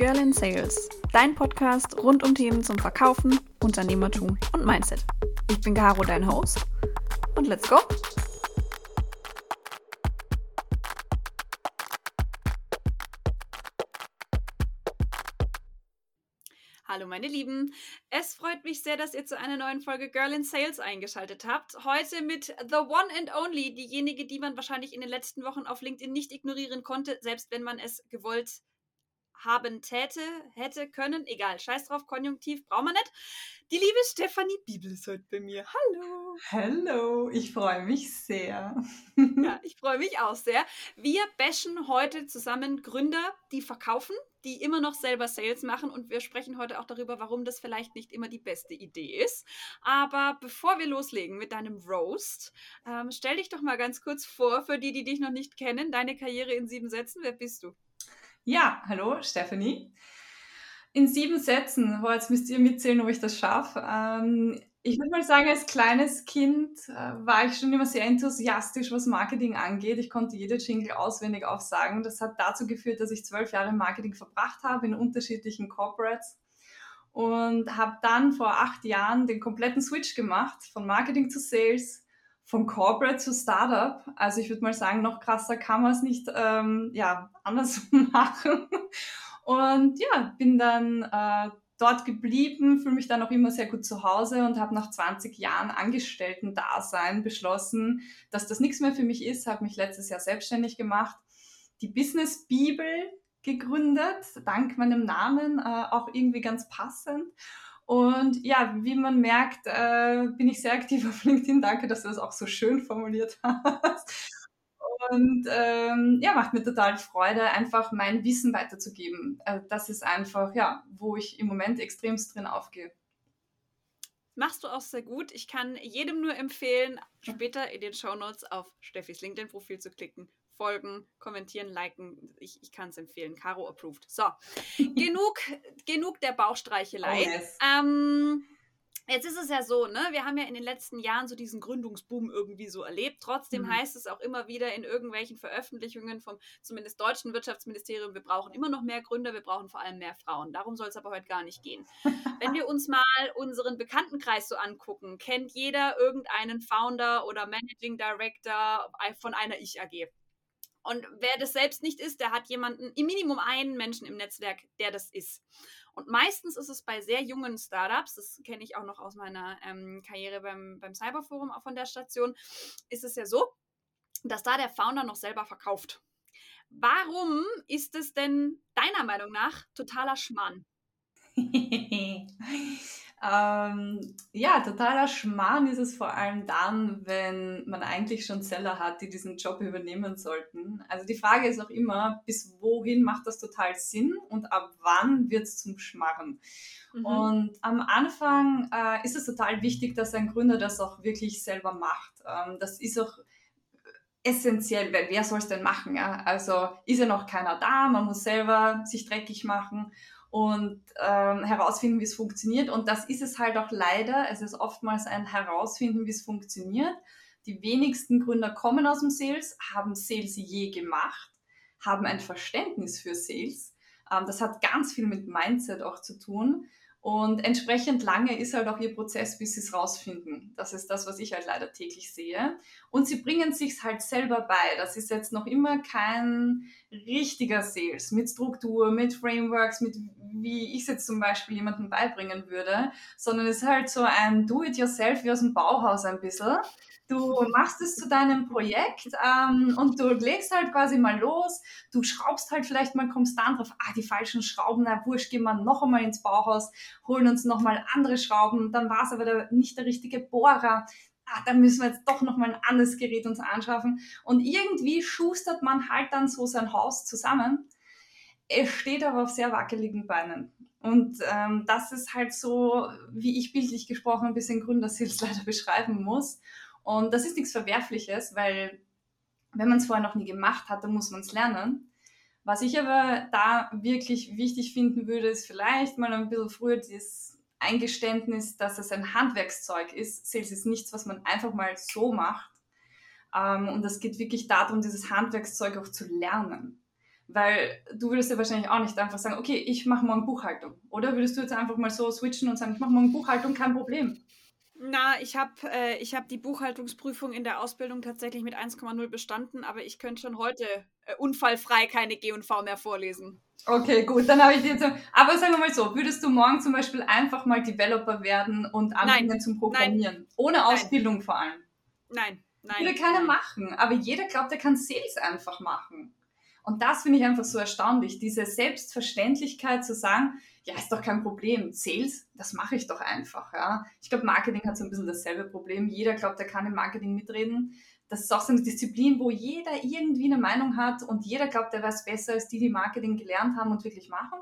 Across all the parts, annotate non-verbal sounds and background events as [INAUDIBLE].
Girl in Sales, dein Podcast rund um Themen zum Verkaufen, Unternehmertum und Mindset. Ich bin Caro, dein Host. Und let's go! Hallo meine Lieben, es freut mich sehr, dass ihr zu einer neuen Folge Girl in Sales eingeschaltet habt. Heute mit The One and Only, diejenige, die man wahrscheinlich in den letzten Wochen auf LinkedIn nicht ignorieren konnte, selbst wenn man es gewollt haben täte, hätte, können. Egal, scheiß drauf, Konjunktiv brauchen wir nicht. Die liebe Stefanie Bibel ist heute bei mir. Hallo. Hallo, ich freue mich sehr. ja, [LAUGHS] ich freue mich auch sehr. Wir bashen heute zusammen Gründer, die verkaufen, die immer noch selber Sales machen und wir sprechen heute auch darüber, warum das vielleicht nicht immer die beste Idee ist. Aber bevor wir loslegen mit deinem Roast, ähm, stell dich doch mal ganz kurz vor, für die, die dich noch nicht kennen, deine Karriere in sieben Sätzen. Wer bist du? Ja, hallo, Stephanie. In sieben Sätzen, oh, jetzt müsst ihr mitzählen, ob ich das schaffe. Ähm, ich würde mal sagen, als kleines Kind äh, war ich schon immer sehr enthusiastisch, was Marketing angeht. Ich konnte jede Jingle auswendig aufsagen. Das hat dazu geführt, dass ich zwölf Jahre Marketing verbracht habe in unterschiedlichen Corporates und habe dann vor acht Jahren den kompletten Switch gemacht von Marketing zu Sales von Corporate zu Startup. Also ich würde mal sagen, noch krasser kann man es nicht ähm, ja, anders [LAUGHS] machen. Und ja, bin dann äh, dort geblieben, fühle mich dann auch immer sehr gut zu Hause und habe nach 20 Jahren Angestellten-Dasein beschlossen, dass das nichts mehr für mich ist, habe mich letztes Jahr selbstständig gemacht, die Business Bibel gegründet, dank meinem Namen, äh, auch irgendwie ganz passend und ja, wie man merkt, äh, bin ich sehr aktiv auf LinkedIn. Danke, dass du das auch so schön formuliert [LAUGHS] hast. Und ähm, ja, macht mir total Freude, einfach mein Wissen weiterzugeben. Also das ist einfach, ja, wo ich im Moment extremst drin aufgehe. Machst du auch sehr gut. Ich kann jedem nur empfehlen, später in den Show Notes auf Steffis LinkedIn-Profil zu klicken folgen, kommentieren, liken. Ich, ich kann es empfehlen. Caro approved. So, [LAUGHS] genug, genug der Bauchstreichelei. Oh yes. ähm, Jetzt ist es ja so, ne? Wir haben ja in den letzten Jahren so diesen Gründungsboom irgendwie so erlebt. Trotzdem mhm. heißt es auch immer wieder in irgendwelchen Veröffentlichungen vom zumindest deutschen Wirtschaftsministerium, wir brauchen immer noch mehr Gründer, wir brauchen vor allem mehr Frauen. Darum soll es aber heute gar nicht gehen. [LAUGHS] Wenn wir uns mal unseren Bekanntenkreis so angucken, kennt jeder irgendeinen Founder oder Managing Director von einer Ich-AG. Und wer das selbst nicht ist, der hat jemanden, im Minimum einen Menschen im Netzwerk, der das ist. Und meistens ist es bei sehr jungen Startups, das kenne ich auch noch aus meiner ähm, Karriere beim, beim Cyberforum auch von der Station, ist es ja so, dass da der Founder noch selber verkauft. Warum ist es denn deiner Meinung nach totaler Schmarrn? [LAUGHS] Ähm, ja, totaler Schmarrn ist es vor allem dann, wenn man eigentlich schon Seller hat, die diesen Job übernehmen sollten. Also die Frage ist auch immer, bis wohin macht das total Sinn und ab wann wird es zum Schmarren? Mhm. Und am Anfang äh, ist es total wichtig, dass ein Gründer das auch wirklich selber macht. Ähm, das ist auch essentiell, weil wer soll es denn machen? Ja? Also ist ja noch keiner da, man muss selber sich dreckig machen und ähm, herausfinden, wie es funktioniert. Und das ist es halt auch leider. Es ist oftmals ein Herausfinden, wie es funktioniert. Die wenigsten Gründer kommen aus dem Sales, haben Sales je gemacht, haben ein Verständnis für Sales. Ähm, das hat ganz viel mit Mindset auch zu tun. Und entsprechend lange ist halt auch ihr Prozess, bis sie es rausfinden. Das ist das, was ich halt leider täglich sehe. Und sie bringen sich halt selber bei. Das ist jetzt noch immer kein richtiger Sales mit Struktur, mit Frameworks, mit wie ich es jetzt zum Beispiel jemandem beibringen würde, sondern es ist halt so ein Do-it-yourself wie aus dem Bauhaus ein bisschen. Du machst es zu deinem Projekt ähm, und du legst halt quasi mal los. Du schraubst halt vielleicht mal konstant drauf, ah, die falschen Schrauben, na wurscht, gehen wir noch einmal ins Bauhaus, holen uns noch mal andere Schrauben. Dann war es aber der, nicht der richtige Bohrer. Ah, dann müssen wir jetzt doch noch mal ein anderes Gerät uns anschaffen. Und irgendwie schustert man halt dann so sein Haus zusammen. Es steht aber auf sehr wackeligen Beinen. Und ähm, das ist halt so, wie ich bildlich gesprochen ein bisschen Gründersils [LAUGHS] leider beschreiben muss. Und das ist nichts Verwerfliches, weil wenn man es vorher noch nie gemacht hat, dann muss man es lernen. Was ich aber da wirklich wichtig finden würde, ist vielleicht mal ein bisschen früher dieses Eingeständnis, dass es ein Handwerkszeug ist. Sales ist nichts, was man einfach mal so macht. Ähm, und es geht wirklich darum, dieses Handwerkszeug auch zu lernen. Weil du würdest ja wahrscheinlich auch nicht einfach sagen, okay, ich mache morgen Buchhaltung. Oder würdest du jetzt einfach mal so switchen und sagen, ich mache morgen Buchhaltung, kein Problem. Na, ich habe äh, hab die Buchhaltungsprüfung in der Ausbildung tatsächlich mit 1,0 bestanden, aber ich könnte schon heute äh, unfallfrei keine G&V mehr vorlesen. Okay, gut, dann habe ich dir jetzt. Aber sagen wir mal so, würdest du morgen zum Beispiel einfach mal Developer werden und anfangen Nein. zum Programmieren? Nein. Ohne Ausbildung Nein. vor allem? Nein, nein. Würde keiner machen, aber jeder glaubt, er kann Sales einfach machen. Und das finde ich einfach so erstaunlich, diese Selbstverständlichkeit zu sagen, ja, ist doch kein Problem. Sales, das mache ich doch einfach. Ja. Ich glaube, Marketing hat so ein bisschen dasselbe Problem. Jeder glaubt, er kann im Marketing mitreden. Das ist auch so eine Disziplin, wo jeder irgendwie eine Meinung hat und jeder glaubt, er weiß besser als die, die Marketing gelernt haben und wirklich machen.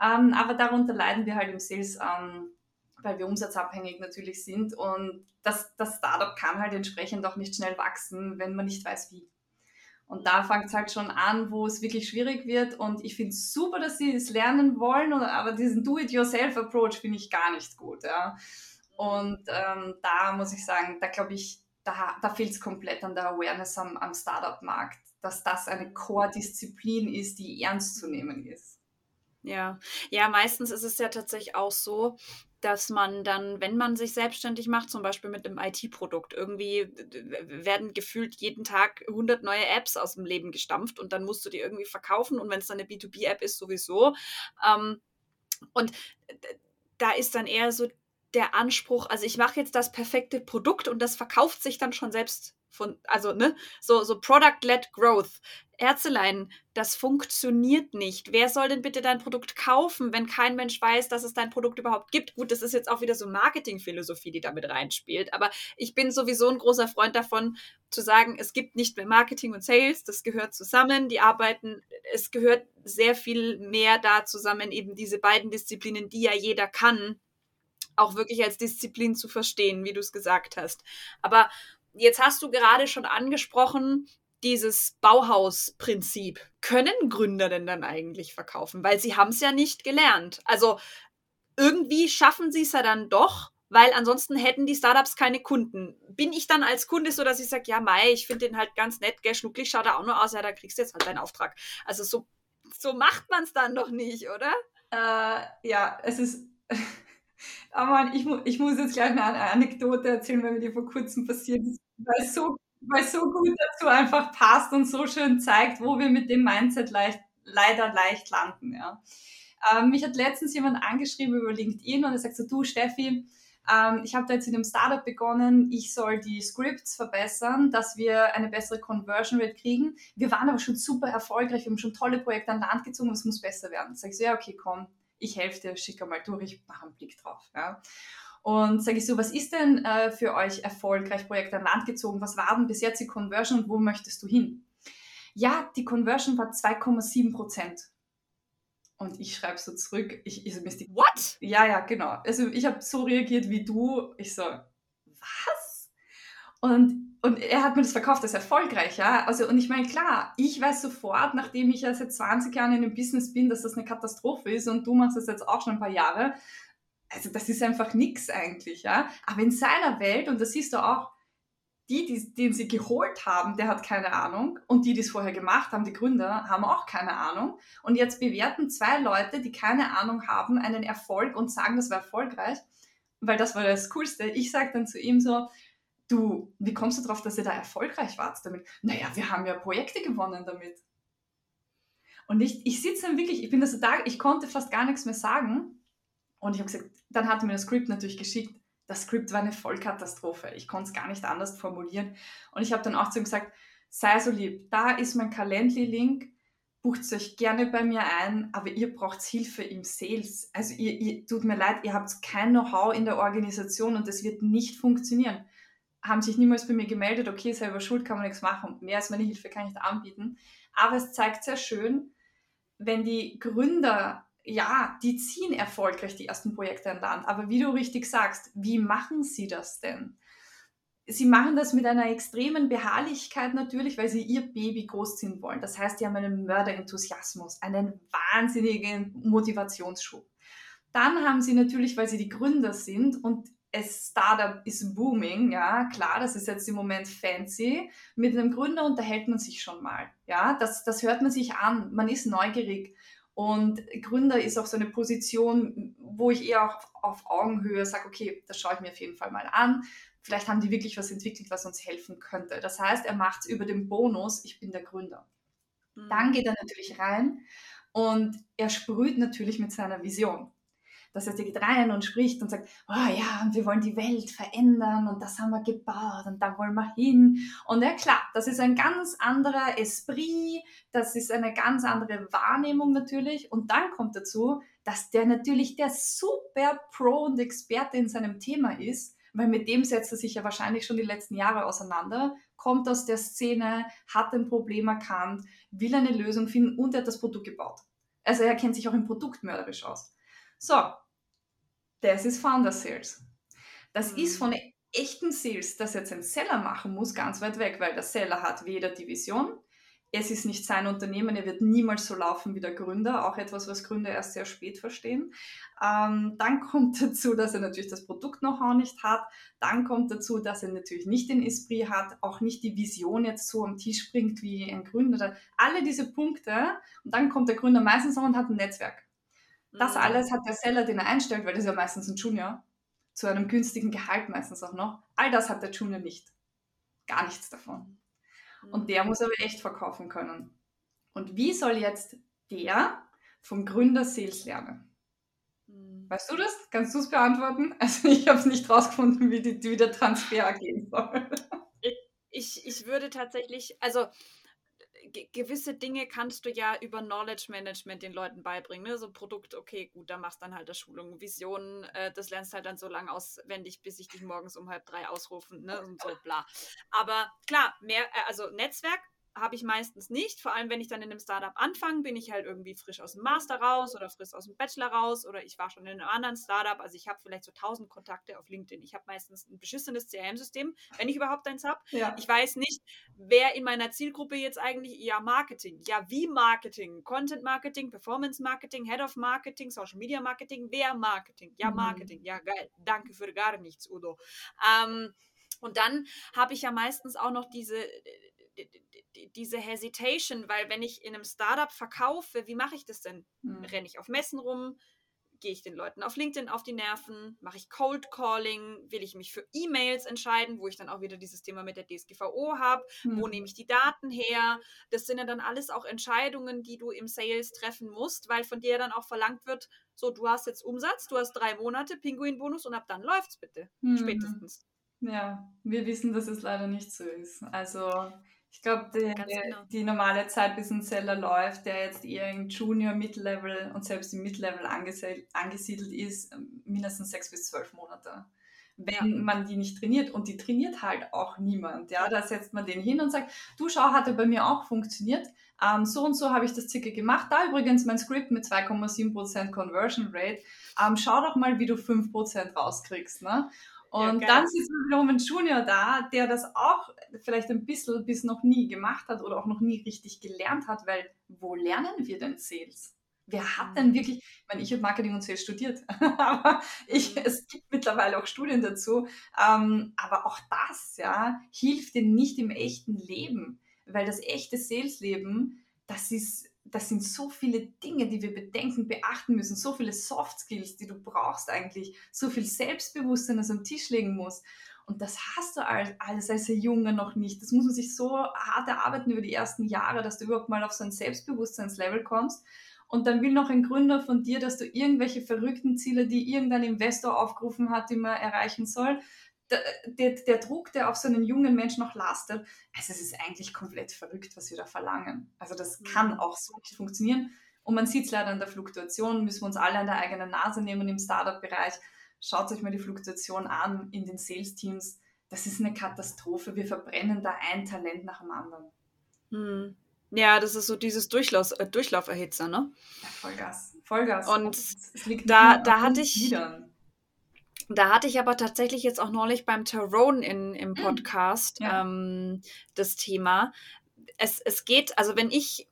Ähm, aber darunter leiden wir halt im Sales, ähm, weil wir umsatzabhängig natürlich sind und das, das Startup kann halt entsprechend auch nicht schnell wachsen, wenn man nicht weiß, wie. Und da fängt es halt schon an, wo es wirklich schwierig wird. Und ich finde es super, dass sie es lernen wollen, aber diesen Do-it-yourself-Approach finde ich gar nicht gut. Ja. Und ähm, da muss ich sagen, da glaube ich, da, da fehlt es komplett an der Awareness am, am Startup-Markt, dass das eine Core-Disziplin ist, die ernst zu nehmen ist. Ja, ja, meistens ist es ja tatsächlich auch so, dass man dann, wenn man sich selbstständig macht, zum Beispiel mit einem IT-Produkt, irgendwie werden gefühlt jeden Tag 100 neue Apps aus dem Leben gestampft und dann musst du die irgendwie verkaufen und wenn es dann eine B2B-App ist, sowieso. Ähm, und da ist dann eher so der Anspruch, also ich mache jetzt das perfekte Produkt und das verkauft sich dann schon selbst von, also, ne, so, so Product-led Growth. Ärzelein, das funktioniert nicht. Wer soll denn bitte dein Produkt kaufen, wenn kein Mensch weiß, dass es dein Produkt überhaupt gibt? Gut, das ist jetzt auch wieder so Marketingphilosophie, die damit reinspielt. Aber ich bin sowieso ein großer Freund davon, zu sagen, es gibt nicht mehr Marketing und Sales, das gehört zusammen, die arbeiten, es gehört sehr viel mehr da zusammen, eben diese beiden Disziplinen, die ja jeder kann, auch wirklich als Disziplin zu verstehen, wie du es gesagt hast. Aber jetzt hast du gerade schon angesprochen, dieses Bauhausprinzip. Können Gründer denn dann eigentlich verkaufen? Weil sie haben es ja nicht gelernt. Also irgendwie schaffen sie es ja dann doch, weil ansonsten hätten die Startups keine Kunden. Bin ich dann als Kunde so, dass ich sage, ja, Mai, ich finde den halt ganz nett, gell, schnucklig schaut er auch nur aus, ja, da kriegst du jetzt halt deinen Auftrag. Also so, so macht man es dann doch nicht, oder? Äh, ja, es ist. Aber ich, ich muss jetzt gleich eine Anekdote erzählen, weil mir die vor kurzem passiert ist weil es so, weil so gut dazu einfach passt und so schön zeigt, wo wir mit dem Mindset leicht, leider leicht landen. Ja. Ähm, mich hat letztens jemand angeschrieben über LinkedIn und er sagt so, du Steffi, ähm, ich habe da jetzt in einem Startup begonnen, ich soll die Scripts verbessern, dass wir eine bessere Conversion Rate kriegen. Wir waren aber schon super erfolgreich, wir haben schon tolle Projekte an Land gezogen, es muss besser werden. Sag ich so, ja, okay, komm, ich helfe dir, schick mal durch, ich mache einen Blick drauf. Ja. Und sage ich so, was ist denn äh, für euch erfolgreich Projekt an Land gezogen? Was war denn bis jetzt die Conversion und wo möchtest du hin? Ja, die Conversion war 2,7 Prozent. Und ich schreibe so zurück, ich, ich so, die, What? Ja, ja, genau. Also ich habe so reagiert wie du. Ich so, was? Und, und er hat mir das verkauft als erfolgreich, ja. Also, und ich meine, klar, ich weiß sofort, nachdem ich ja seit 20 Jahren in dem Business bin, dass das eine Katastrophe ist und du machst das jetzt auch schon ein paar Jahre also das ist einfach nichts eigentlich, ja. Aber in seiner Welt, und das siehst du auch, die, die, den sie geholt haben, der hat keine Ahnung. Und die, die es vorher gemacht haben, die Gründer, haben auch keine Ahnung. Und jetzt bewerten zwei Leute, die keine Ahnung haben, einen Erfolg und sagen, das war erfolgreich. Weil das war das Coolste. Ich sage dann zu ihm so, du, wie kommst du darauf, dass ihr da erfolgreich wart damit? Naja, wir haben ja Projekte gewonnen damit. Und ich, ich sitze dann wirklich, ich bin da da, ich konnte fast gar nichts mehr sagen, und ich habe gesagt, dann hat mir das Skript natürlich geschickt. Das Skript war eine Vollkatastrophe. Ich konnte es gar nicht anders formulieren. Und ich habe dann auch zu ihm gesagt, sei so lieb, da ist mein Calendly-Link, bucht es euch gerne bei mir ein, aber ihr braucht Hilfe im Sales. Also ihr, ihr tut mir leid, ihr habt kein Know-how in der Organisation und das wird nicht funktionieren. Haben sich niemals bei mir gemeldet, okay, selber schuld, kann man nichts machen. Mehr als meine Hilfe kann ich da anbieten. Aber es zeigt sehr schön, wenn die Gründer ja, die ziehen erfolgreich die ersten Projekte an Land. Aber wie du richtig sagst, wie machen sie das denn? Sie machen das mit einer extremen Beharrlichkeit natürlich, weil sie ihr Baby großziehen wollen. Das heißt, die haben einen Mörderenthusiasmus, einen wahnsinnigen Motivationsschub. Dann haben sie natürlich, weil sie die Gründer sind und es Startup ist booming, ja, klar, das ist jetzt im Moment fancy. Mit einem Gründer unterhält man sich schon mal, ja, das, das hört man sich an, man ist neugierig. Und Gründer ist auch so eine Position, wo ich eher auch auf Augenhöhe sage, okay, das schaue ich mir auf jeden Fall mal an. Vielleicht haben die wirklich was entwickelt, was uns helfen könnte. Das heißt, er macht es über den Bonus, ich bin der Gründer. Mhm. Dann geht er natürlich rein und er sprüht natürlich mit seiner Vision. Das heißt, er geht rein und spricht und sagt, oh ja, wir wollen die Welt verändern und das haben wir gebaut und da wollen wir hin. Und ja klar, das ist ein ganz anderer Esprit, das ist eine ganz andere Wahrnehmung natürlich. Und dann kommt dazu, dass der natürlich der super Pro und Experte in seinem Thema ist, weil mit dem setzt er sich ja wahrscheinlich schon die letzten Jahre auseinander, kommt aus der Szene, hat ein Problem erkannt, will eine Lösung finden und er hat das Produkt gebaut. Also er kennt sich auch im Produkt mörderisch aus. So, das ist Founder Sales. Das mhm. ist von echten Sales, das jetzt ein Seller machen muss, ganz weit weg, weil der Seller hat weder die Vision, es ist nicht sein Unternehmen, er wird niemals so laufen wie der Gründer, auch etwas, was Gründer erst sehr spät verstehen. Ähm, dann [LAUGHS] kommt dazu, dass er natürlich das Produkt noch auch nicht hat. Dann kommt dazu, dass er natürlich nicht den Esprit hat, auch nicht die Vision jetzt so am Tisch bringt wie ein Gründer. Alle diese Punkte. Und dann kommt der Gründer meistens noch und hat ein Netzwerk. Das mhm. alles hat der Seller, den er einstellt, weil das ist ja meistens ein Junior, zu einem günstigen Gehalt meistens auch noch. All das hat der Junior nicht. Gar nichts davon. Und der muss aber echt verkaufen können. Und wie soll jetzt der vom Gründer Sales lernen? Hm. Weißt du das? Kannst du es beantworten? [LAUGHS] Also ich habe es nicht rausgefunden, wie, die, wie der Transfer [LAUGHS] gehen soll. Ich, ich würde tatsächlich, also gewisse Dinge kannst du ja über Knowledge Management den Leuten beibringen. Ne? So Produkt, okay, gut, da machst dann halt das Schulung. Visionen, äh, das lernst halt dann so lange auswendig, bis ich dich morgens um halb drei ausrufen, ne? Und so bla. Aber klar, mehr, äh, also Netzwerk habe ich meistens nicht. Vor allem, wenn ich dann in einem Startup anfange, bin ich halt irgendwie frisch aus dem Master raus oder frisch aus dem Bachelor raus oder ich war schon in einem anderen Startup. Also ich habe vielleicht so 1000 Kontakte auf LinkedIn. Ich habe meistens ein beschissenes CRM-System, wenn ich überhaupt eins habe. Ja. Ich weiß nicht, wer in meiner Zielgruppe jetzt eigentlich, ja, Marketing. Ja, wie Marketing? Content Marketing, Performance Marketing, Head of Marketing, Social Media Marketing, wer Marketing? Ja, mhm. Marketing. Mhm. Ja, geil. Danke für gar nichts, Udo. Ähm, und dann habe ich ja meistens auch noch diese diese Hesitation, weil wenn ich in einem Startup verkaufe, wie mache ich das denn? Mhm. Renne ich auf Messen rum? Gehe ich den Leuten auf LinkedIn auf die Nerven? Mache ich Cold Calling? Will ich mich für E-Mails entscheiden, wo ich dann auch wieder dieses Thema mit der DSGVO habe? Mhm. Wo nehme ich die Daten her? Das sind ja dann alles auch Entscheidungen, die du im Sales treffen musst, weil von dir dann auch verlangt wird, so, du hast jetzt Umsatz, du hast drei Monate Pinguinbonus und ab dann läuft's bitte. Mhm. Spätestens. Ja, wir wissen, dass es leider nicht so ist. Also ich glaube, die, genau. die, normale Zeit, bis ein Seller läuft, der jetzt eher im Junior, Mid-Level und selbst im Mid-Level angesiedelt ist, mindestens sechs bis zwölf Monate. Wenn ja. man die nicht trainiert und die trainiert halt auch niemand. Ja, da setzt man den hin und sagt, du schau, hatte bei mir auch funktioniert. Ähm, so und so habe ich das circa gemacht. Da übrigens mein Skript mit 2,7% Conversion Rate. Ähm, schau doch mal, wie du 5% rauskriegst. Ne? Und ja, dann sitzt wiederum ein Junior da, der das auch vielleicht ein bisschen bis noch nie gemacht hat oder auch noch nie richtig gelernt hat, weil wo lernen wir denn Sales? Wer hat denn mhm. wirklich, ich meine, ich habe Marketing und Sales studiert, [LAUGHS] aber ich, mhm. es gibt mittlerweile auch Studien dazu, ähm, aber auch das, ja, hilft dir nicht im echten Leben, weil das echte Sales-Leben, das ist das sind so viele Dinge, die wir bedenken, beachten müssen, so viele Soft Skills, die du brauchst eigentlich, so viel Selbstbewusstsein, das am Tisch legen muss. Und das hast du alles als Junge noch nicht. Das muss man sich so hart erarbeiten über die ersten Jahre, dass du überhaupt mal auf so ein Selbstbewusstseinslevel kommst. Und dann will noch ein Gründer von dir, dass du irgendwelche verrückten Ziele, die irgendein Investor aufgerufen hat, die man erreichen soll, der, der, der, Druck, der auf so einen jungen Menschen noch lastet, also es ist eigentlich komplett verrückt, was wir da verlangen. Also das mhm. kann auch so nicht funktionieren. Und man sieht es leider an der Fluktuation, müssen wir uns alle an der eigenen Nase nehmen im Startup-Bereich. Schaut euch mal die Fluktuation an in den Sales-Teams. Das ist eine Katastrophe. Wir verbrennen da ein Talent nach dem anderen. Hm. Ja, das ist so dieses Durchlauf, äh, Durchlauferhitzer, ne? Ja, Vollgas. Vollgas. Und da, da hatte ich. Liedern. Da hatte ich aber tatsächlich jetzt auch neulich beim Tyrone in, im hm. Podcast ja. ähm, das Thema. es, es geht, also wenn ich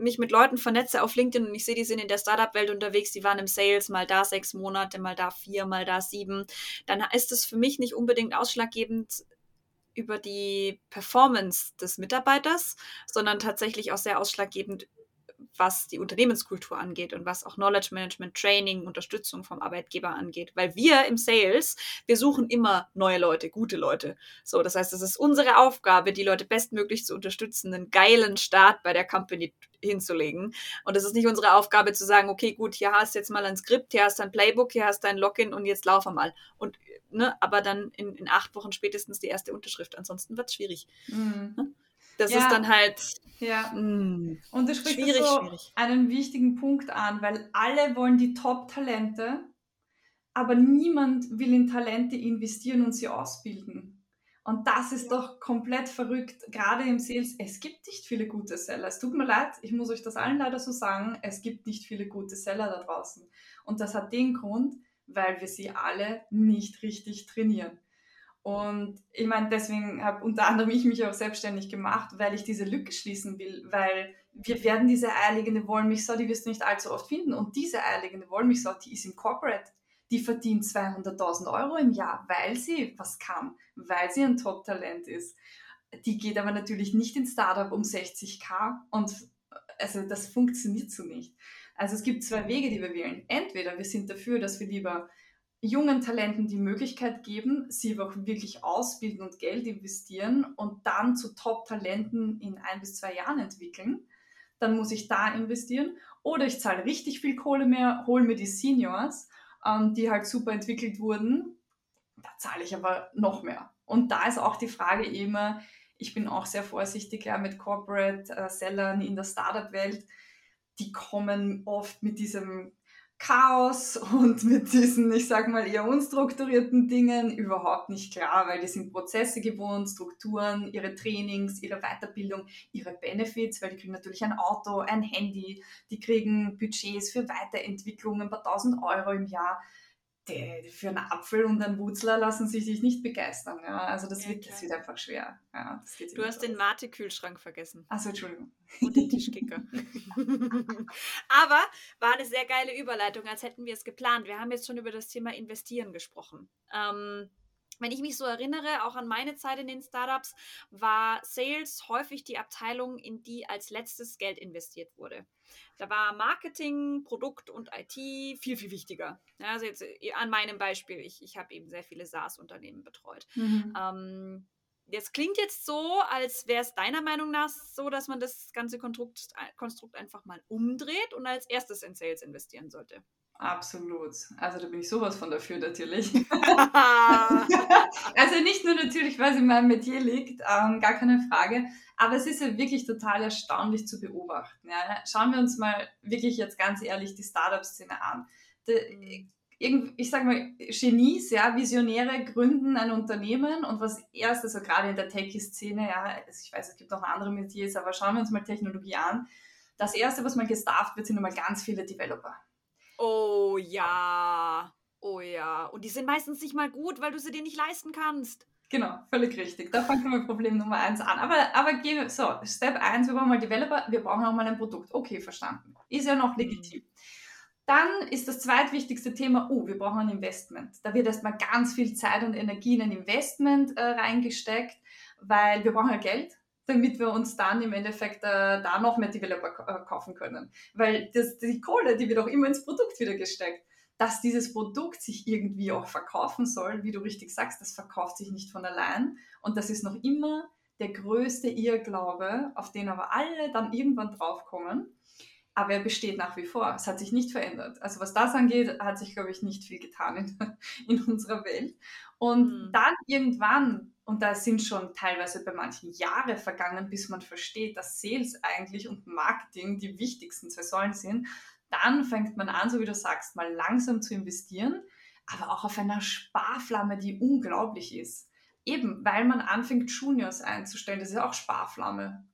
mich mit Leuten vernetze auf LinkedIn und ich sehe, die sind in der Startup-Welt unterwegs, die waren im Sales, mal da sechs Monate, mal da vier, mal da sieben, dann ist es für mich nicht unbedingt ausschlaggebend, über die Performance des Mitarbeiters, sondern tatsächlich auch sehr ausschlaggebend was die Unternehmenskultur angeht und was auch Knowledge Management, Training, Unterstützung vom Arbeitgeber angeht. Weil wir im Sales, wir suchen immer neue Leute, gute Leute. So, das heißt, es ist unsere Aufgabe, die Leute bestmöglich zu unterstützen, einen geilen Start bei der Company hinzulegen. Und es ist nicht unsere Aufgabe zu sagen, okay, gut, hier hast du jetzt mal ein Skript, hier hast du ein Playbook, hier hast du ein Login und jetzt laufe mal. Und, ne, aber dann in, in acht Wochen spätestens die erste Unterschrift. Ansonsten wird es schwierig. Mhm. Ne? Das ja. ist dann halt. Ja. Mh, hm, und du sprichst schwierig, so schwierig. einen wichtigen Punkt an, weil alle wollen die Top-Talente, aber niemand will in Talente investieren und sie ausbilden. Und das ist doch komplett verrückt, gerade im Sales. Es gibt nicht viele gute Seller. Es tut mir leid, ich muss euch das allen leider so sagen, es gibt nicht viele gute Seller da draußen. Und das hat den Grund, weil wir sie alle nicht richtig trainieren. Und ich meine, deswegen habe unter anderem ich mich auch selbstständig gemacht, weil ich diese Lücke schließen will, weil wir werden diese eierlegende Wollmilchsau, die wirst du nicht allzu oft finden. Und diese eierlegende Wollmilchsau, die ist im Corporate. Die verdient 200.000 Euro im Jahr, weil sie was kann, weil sie ein Top-Talent ist. Die geht aber natürlich nicht ins Startup um 60k und also das funktioniert so nicht. Also es gibt zwei Wege, die wir wählen. Entweder wir sind dafür, dass wir lieber jungen Talenten die Möglichkeit geben, sie auch wirklich ausbilden und Geld investieren und dann zu Top-Talenten in ein bis zwei Jahren entwickeln, dann muss ich da investieren. Oder ich zahle richtig viel Kohle mehr, hole mir die Seniors, ähm, die halt super entwickelt wurden. Da zahle ich aber noch mehr. Und da ist auch die Frage immer, ich bin auch sehr vorsichtig ja, mit Corporate-Sellern äh, in der Startup-Welt. Die kommen oft mit diesem Chaos und mit diesen, ich sag mal, eher unstrukturierten Dingen überhaupt nicht klar, weil die sind Prozesse gewohnt, Strukturen, ihre Trainings, ihre Weiterbildung, ihre Benefits, weil die kriegen natürlich ein Auto, ein Handy, die kriegen Budgets für Weiterentwicklung, ein paar tausend Euro im Jahr die, für einen Apfel und einen Wutzler lassen sie sich nicht begeistern. Ja? Also das, ja, wird, das wird einfach schwer. Ja, du hast den Mate-Kühlschrank vergessen. Achso, Entschuldigung. Und den Tischkicker. [LAUGHS] Aber war eine sehr geile Überleitung, als hätten wir es geplant. Wir haben jetzt schon über das Thema Investieren gesprochen. Ähm, wenn ich mich so erinnere, auch an meine Zeit in den Startups, war Sales häufig die Abteilung, in die als letztes Geld investiert wurde. Da war Marketing, Produkt und IT viel, viel wichtiger. Ja, also jetzt äh, an meinem Beispiel, ich, ich habe eben sehr viele SaaS-Unternehmen betreut. Mhm. Ähm, das klingt jetzt so, als wäre es deiner Meinung nach so, dass man das ganze Konstrukt, Konstrukt einfach mal umdreht und als erstes in Sales investieren sollte. Absolut. Also da bin ich sowas von dafür natürlich. [LAUGHS] [LAUGHS] also nicht nur natürlich, weil es in meinem Metier liegt, ähm, gar keine Frage, aber es ist ja wirklich total erstaunlich zu beobachten. Ja. Schauen wir uns mal wirklich jetzt ganz ehrlich die Startup-Szene an. De, ich sage mal, Genies, ja, Visionäre gründen ein Unternehmen und was erstes, also gerade in der Techie-Szene, ja, ich weiß, es gibt auch andere Metiers, aber schauen wir uns mal Technologie an. Das erste, was mal gestafft wird, sind immer ganz viele Developer. Oh ja, oh ja. Und die sind meistens nicht mal gut, weil du sie dir nicht leisten kannst. Genau, völlig richtig. Da fangen wir mit Problem Nummer eins an. Aber, aber so, Step 1, wir brauchen mal Developer, wir brauchen auch mal ein Produkt. Okay, verstanden. Ist ja noch legitim. Dann ist das zweitwichtigste Thema, oh, wir brauchen ein Investment. Da wird erstmal ganz viel Zeit und Energie in ein Investment äh, reingesteckt, weil wir brauchen ja Geld damit wir uns dann im Endeffekt äh, da noch mehr Developer äh, kaufen können. Weil das, die Kohle, die wird auch immer ins Produkt wieder gesteckt. Dass dieses Produkt sich irgendwie auch verkaufen soll, wie du richtig sagst, das verkauft sich nicht von allein. Und das ist noch immer der größte Irrglaube, auf den aber alle dann irgendwann draufkommen. Aber er besteht nach wie vor. Es hat sich nicht verändert. Also was das angeht, hat sich, glaube ich, nicht viel getan in, [LAUGHS] in unserer Welt. Und mhm. dann irgendwann und da sind schon teilweise bei manchen Jahre vergangen, bis man versteht, dass Sales eigentlich und Marketing die wichtigsten zwei Säulen sind. Dann fängt man an, so wie du sagst, mal langsam zu investieren, aber auch auf einer Sparflamme, die unglaublich ist. Eben, weil man anfängt, Juniors einzustellen, das ist auch Sparflamme.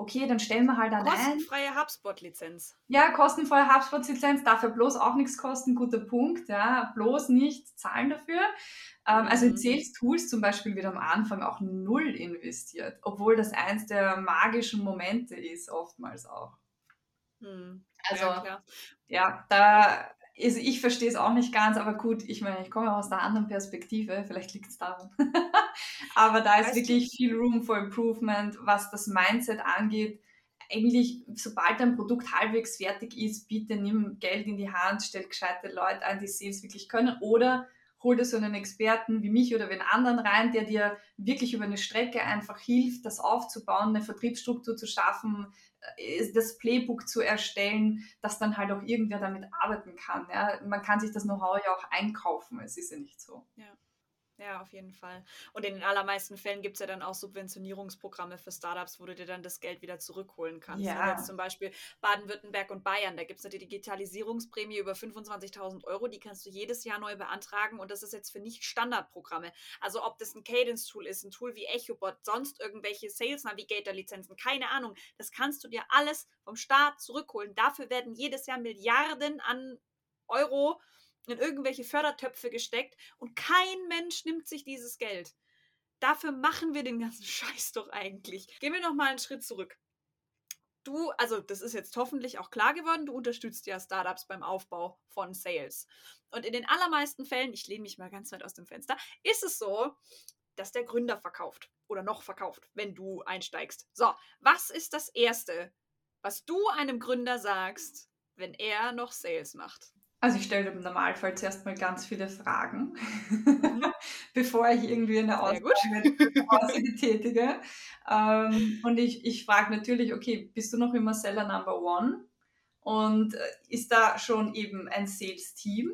Okay, dann stellen wir halt dann Kostenfreie HubSpot-Lizenz. Ja, kostenfreie HubSpot-Lizenz, dafür bloß auch nichts kosten, guter Punkt, ja, bloß nicht zahlen dafür. Ähm, also in mhm. Sales Tools zum Beispiel wird am Anfang auch null investiert, obwohl das eins der magischen Momente ist, oftmals auch. Mhm. Also, ja, ja, da also ich verstehe es auch nicht ganz, aber gut, ich meine, ich komme aus einer anderen Perspektive, vielleicht liegt es daran. [LAUGHS] aber da ist weißt wirklich du? viel Room for Improvement, was das Mindset angeht. Eigentlich, sobald dein Produkt halbwegs fertig ist, bitte nimm Geld in die Hand, stell gescheite Leute ein, die Sales wirklich können oder hol dir so einen Experten wie mich oder wen anderen rein, der dir wirklich über eine Strecke einfach hilft, das aufzubauen, eine Vertriebsstruktur zu schaffen, äh, das Playbook zu erstellen, dass dann halt auch irgendwer damit arbeiten kann. Ja? Man kann sich das Know-how ja auch einkaufen, es ist ja nicht so. Ja. Ja, auf jeden Fall. Und in den allermeisten Fällen gibt es ja dann auch Subventionierungsprogramme für Startups, wo du dir dann das Geld wieder zurückholen kannst. Ja. Jetzt zum Beispiel Baden-Württemberg und Bayern, da gibt es eine Digitalisierungsprämie über 25.000 Euro, die kannst du jedes Jahr neu beantragen und das ist jetzt für Nicht-Standardprogramme. Also ob das ein Cadence-Tool ist, ein Tool wie EchoBot, sonst irgendwelche Sales Navigator-Lizenzen, keine Ahnung, das kannst du dir alles vom Staat zurückholen. Dafür werden jedes Jahr Milliarden an Euro in irgendwelche Fördertöpfe gesteckt und kein Mensch nimmt sich dieses Geld. Dafür machen wir den ganzen [LAUGHS] Scheiß doch eigentlich. Gehen wir noch mal einen Schritt zurück. Du, also das ist jetzt hoffentlich auch klar geworden, du unterstützt ja Startups beim Aufbau von Sales. Und in den allermeisten Fällen, ich lehne mich mal ganz weit aus dem Fenster, ist es so, dass der Gründer verkauft oder noch verkauft, wenn du einsteigst. So, was ist das Erste, was du einem Gründer sagst, wenn er noch Sales macht? Also ich stelle im Normalfall zuerst mal ganz viele Fragen, mhm. [LAUGHS] bevor ich irgendwie eine Aussage tätige. Ähm, und ich, ich frage natürlich, okay, bist du noch immer Seller Number One? Und äh, ist da schon eben ein Sales-Team?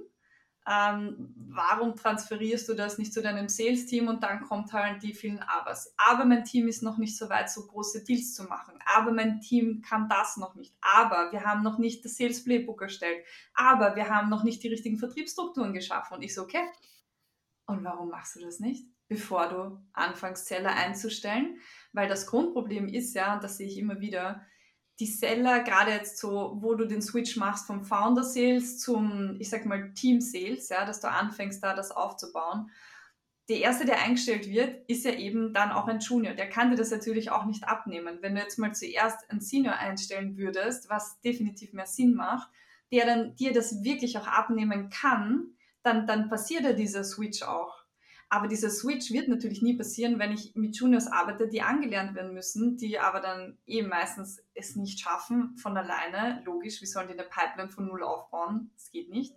Ähm, warum transferierst du das nicht zu deinem Sales-Team und dann kommt halt die vielen Abers. Aber mein Team ist noch nicht so weit, so große Deals zu machen. Aber mein Team kann das noch nicht. Aber wir haben noch nicht das Sales-Playbook erstellt. Aber wir haben noch nicht die richtigen Vertriebsstrukturen geschaffen. Und ich so, okay. Und warum machst du das nicht? Bevor du anfängst, Seller einzustellen. Weil das Grundproblem ist ja, und das sehe ich immer wieder, die Seller, gerade jetzt so, wo du den Switch machst vom Founder Sales zum, ich sag mal, Team Sales, ja, dass du anfängst, da das aufzubauen. Der erste, der eingestellt wird, ist ja eben dann auch ein Junior. Der kann dir das natürlich auch nicht abnehmen. Wenn du jetzt mal zuerst einen Senior einstellen würdest, was definitiv mehr Sinn macht, der dann dir das wirklich auch abnehmen kann, dann, dann passiert ja dieser Switch auch. Aber dieser Switch wird natürlich nie passieren, wenn ich mit Juniors arbeite, die angelernt werden müssen, die aber dann eben meistens es nicht schaffen von alleine. Logisch, wie sollen die eine Pipeline von Null aufbauen? Das geht nicht.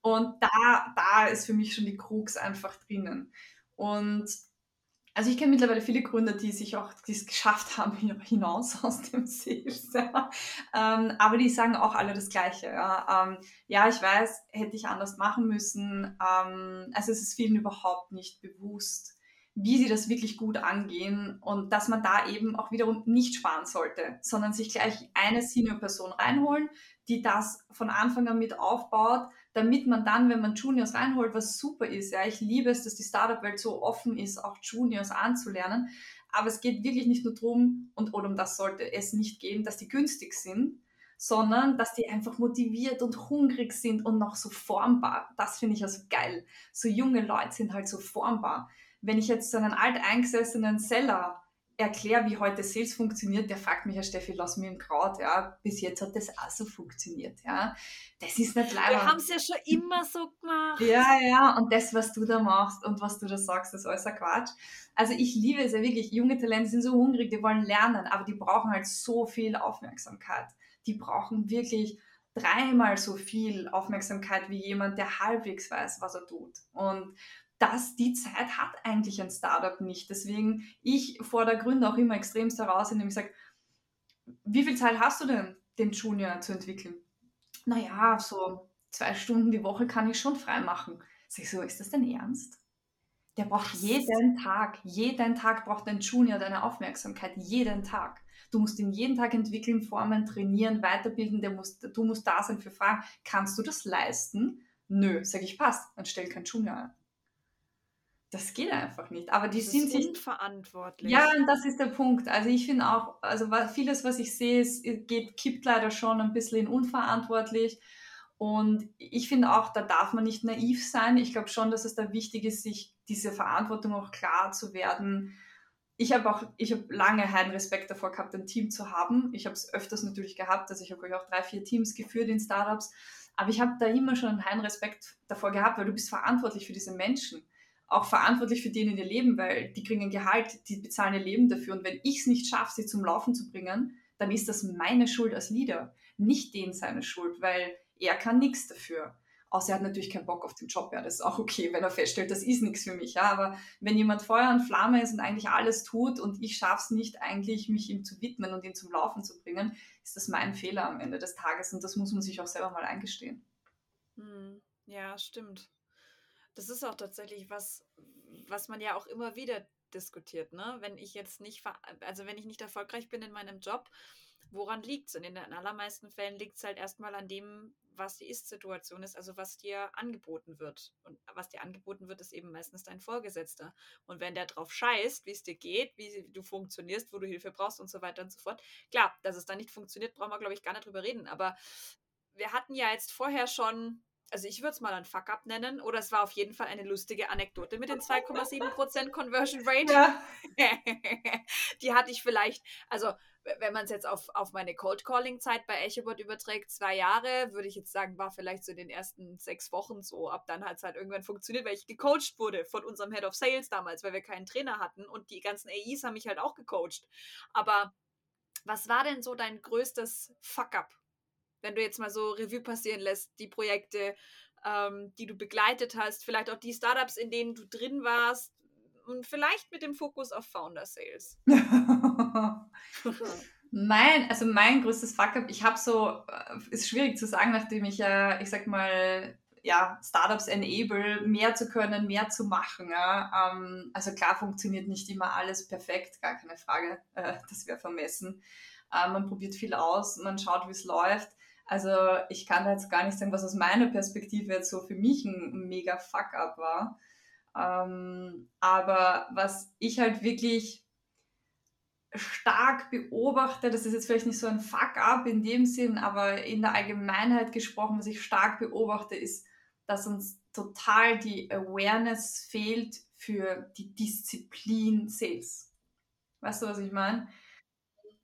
Und da, da ist für mich schon die Krux einfach drinnen. Und also ich kenne mittlerweile viele Gründer, die sich auch die es geschafft haben [LAUGHS] hinaus aus dem Sales. Ja. Ähm, aber die sagen auch alle das Gleiche. Ja, ähm, ja ich weiß, hätte ich anders machen müssen. Ähm, also es ist vielen überhaupt nicht bewusst, wie sie das wirklich gut angehen und dass man da eben auch wiederum nicht sparen sollte, sondern sich gleich eine Senior-Person reinholen, die das von Anfang an mit aufbaut, damit man dann, wenn man Juniors reinholt, was super ist. Ja, ich liebe es, dass die Startup-Welt so offen ist, auch Juniors anzulernen. Aber es geht wirklich nicht nur darum, und oder um das sollte es nicht gehen, dass die günstig sind, sondern dass die einfach motiviert und hungrig sind und noch so formbar. Das finde ich also geil. So junge Leute sind halt so formbar. Wenn ich jetzt so einen alteingesessenen Seller erkläre, wie heute Sales funktioniert, der fragt mich, ja Steffi, lass mich im Kraut, ja, bis jetzt hat das auch so funktioniert, ja. Das ist nicht leider. Wir haben es ja schon immer so gemacht. Ja, ja, und das, was du da machst und was du da sagst, das ist alles ein Quatsch. Also ich liebe es ja wirklich, junge Talente sind so hungrig, die wollen lernen, aber die brauchen halt so viel Aufmerksamkeit. Die brauchen wirklich dreimal so viel Aufmerksamkeit wie jemand, der halbwegs weiß, was er tut. Und dass die Zeit hat eigentlich ein Startup nicht. Deswegen, ich fordere Gründer auch immer extremst heraus, indem ich sage, wie viel Zeit hast du denn, den Junior zu entwickeln? Naja, so zwei Stunden die Woche kann ich schon frei machen. Sag ich so, ist das denn ernst? Der braucht jeden Tag, jeden Tag braucht ein Junior deine Aufmerksamkeit, jeden Tag. Du musst ihn jeden Tag entwickeln, formen, trainieren, weiterbilden, der muss, du musst da sein für Fragen. Kannst du das leisten? Nö, sag ich, passt, dann stell kein Junior ein das geht einfach nicht. Aber die Das sind sich unverantwortlich. ja, und das ist der Punkt. Also ich finde auch, also vieles, was ich sehe, es geht, kippt leider schon ein bisschen in unverantwortlich. Und ich finde auch, da darf man nicht naiv sein. Ich glaube schon, dass es da wichtig ist, sich diese Verantwortung auch klar zu werden. Ich habe auch, ich habe lange keinen Respekt davor gehabt, ein Team zu haben. Ich habe es öfters natürlich gehabt, also ich habe euch auch drei, vier Teams geführt in Startups. Aber ich habe da immer schon einen Respekt davor gehabt, weil du bist verantwortlich für diese Menschen auch verantwortlich für in ihr Leben, weil die kriegen ein Gehalt, die bezahlen ihr Leben dafür. Und wenn ich es nicht schaffe, sie zum Laufen zu bringen, dann ist das meine Schuld als Leader, nicht denen seine Schuld, weil er kann nichts dafür. Außer er hat natürlich keinen Bock auf den Job, ja, das ist auch okay, wenn er feststellt, das ist nichts für mich, ja, aber wenn jemand Feuer und Flamme ist und eigentlich alles tut und ich schaffe es nicht eigentlich, mich ihm zu widmen und ihn zum Laufen zu bringen, ist das mein Fehler am Ende des Tages und das muss man sich auch selber mal eingestehen. Hm, ja, stimmt. Das ist auch tatsächlich was, was man ja auch immer wieder diskutiert, ne? Wenn ich jetzt nicht, also wenn ich nicht erfolgreich bin in meinem Job, woran liegt es? Und in den allermeisten Fällen liegt es halt erstmal an dem, was die Ist-Situation ist, also was dir angeboten wird. Und was dir angeboten wird, ist eben meistens dein Vorgesetzter. Und wenn der drauf scheißt, wie es dir geht, wie du funktionierst, wo du Hilfe brauchst und so weiter und so fort. Klar, dass es dann nicht funktioniert, brauchen wir, glaube ich, gar nicht drüber reden. Aber wir hatten ja jetzt vorher schon, also ich würde es mal ein Fuck-up nennen, oder es war auf jeden Fall eine lustige Anekdote mit den 2,7% Conversion Rate. Ja, [LAUGHS] Die hatte ich vielleicht, also wenn man es jetzt auf, auf meine Cold Calling-Zeit bei EchoBot überträgt, zwei Jahre, würde ich jetzt sagen, war vielleicht so in den ersten sechs Wochen so. Ab dann hat es halt irgendwann funktioniert, weil ich gecoacht wurde von unserem Head of Sales damals, weil wir keinen Trainer hatten und die ganzen AIs haben mich halt auch gecoacht. Aber was war denn so dein größtes Fuck-up? Wenn du jetzt mal so Revue passieren lässt, die Projekte, ähm, die du begleitet hast, vielleicht auch die Startups, in denen du drin warst und vielleicht mit dem Fokus auf Founder Sales. [LAUGHS] Mein, also mein größtes Fuck-up, ich habe so, äh, ist schwierig zu sagen, nachdem ich ja, ich sag mal, ja, Startups enable, mehr zu können, mehr zu machen. Ja. Ähm, also klar funktioniert nicht immer alles perfekt, gar keine Frage, äh, das wäre vermessen. Äh, man probiert viel aus, man schaut, wie es läuft. Also ich kann da jetzt gar nicht sagen, was aus meiner Perspektive jetzt so für mich ein mega Fuck-up war. Ähm, aber was ich halt wirklich stark beobachte, das ist jetzt vielleicht nicht so ein Fuck-up in dem Sinn, aber in der Allgemeinheit gesprochen, was ich stark beobachte, ist, dass uns total die Awareness fehlt für die Disziplin Sales. Weißt du, was ich meine?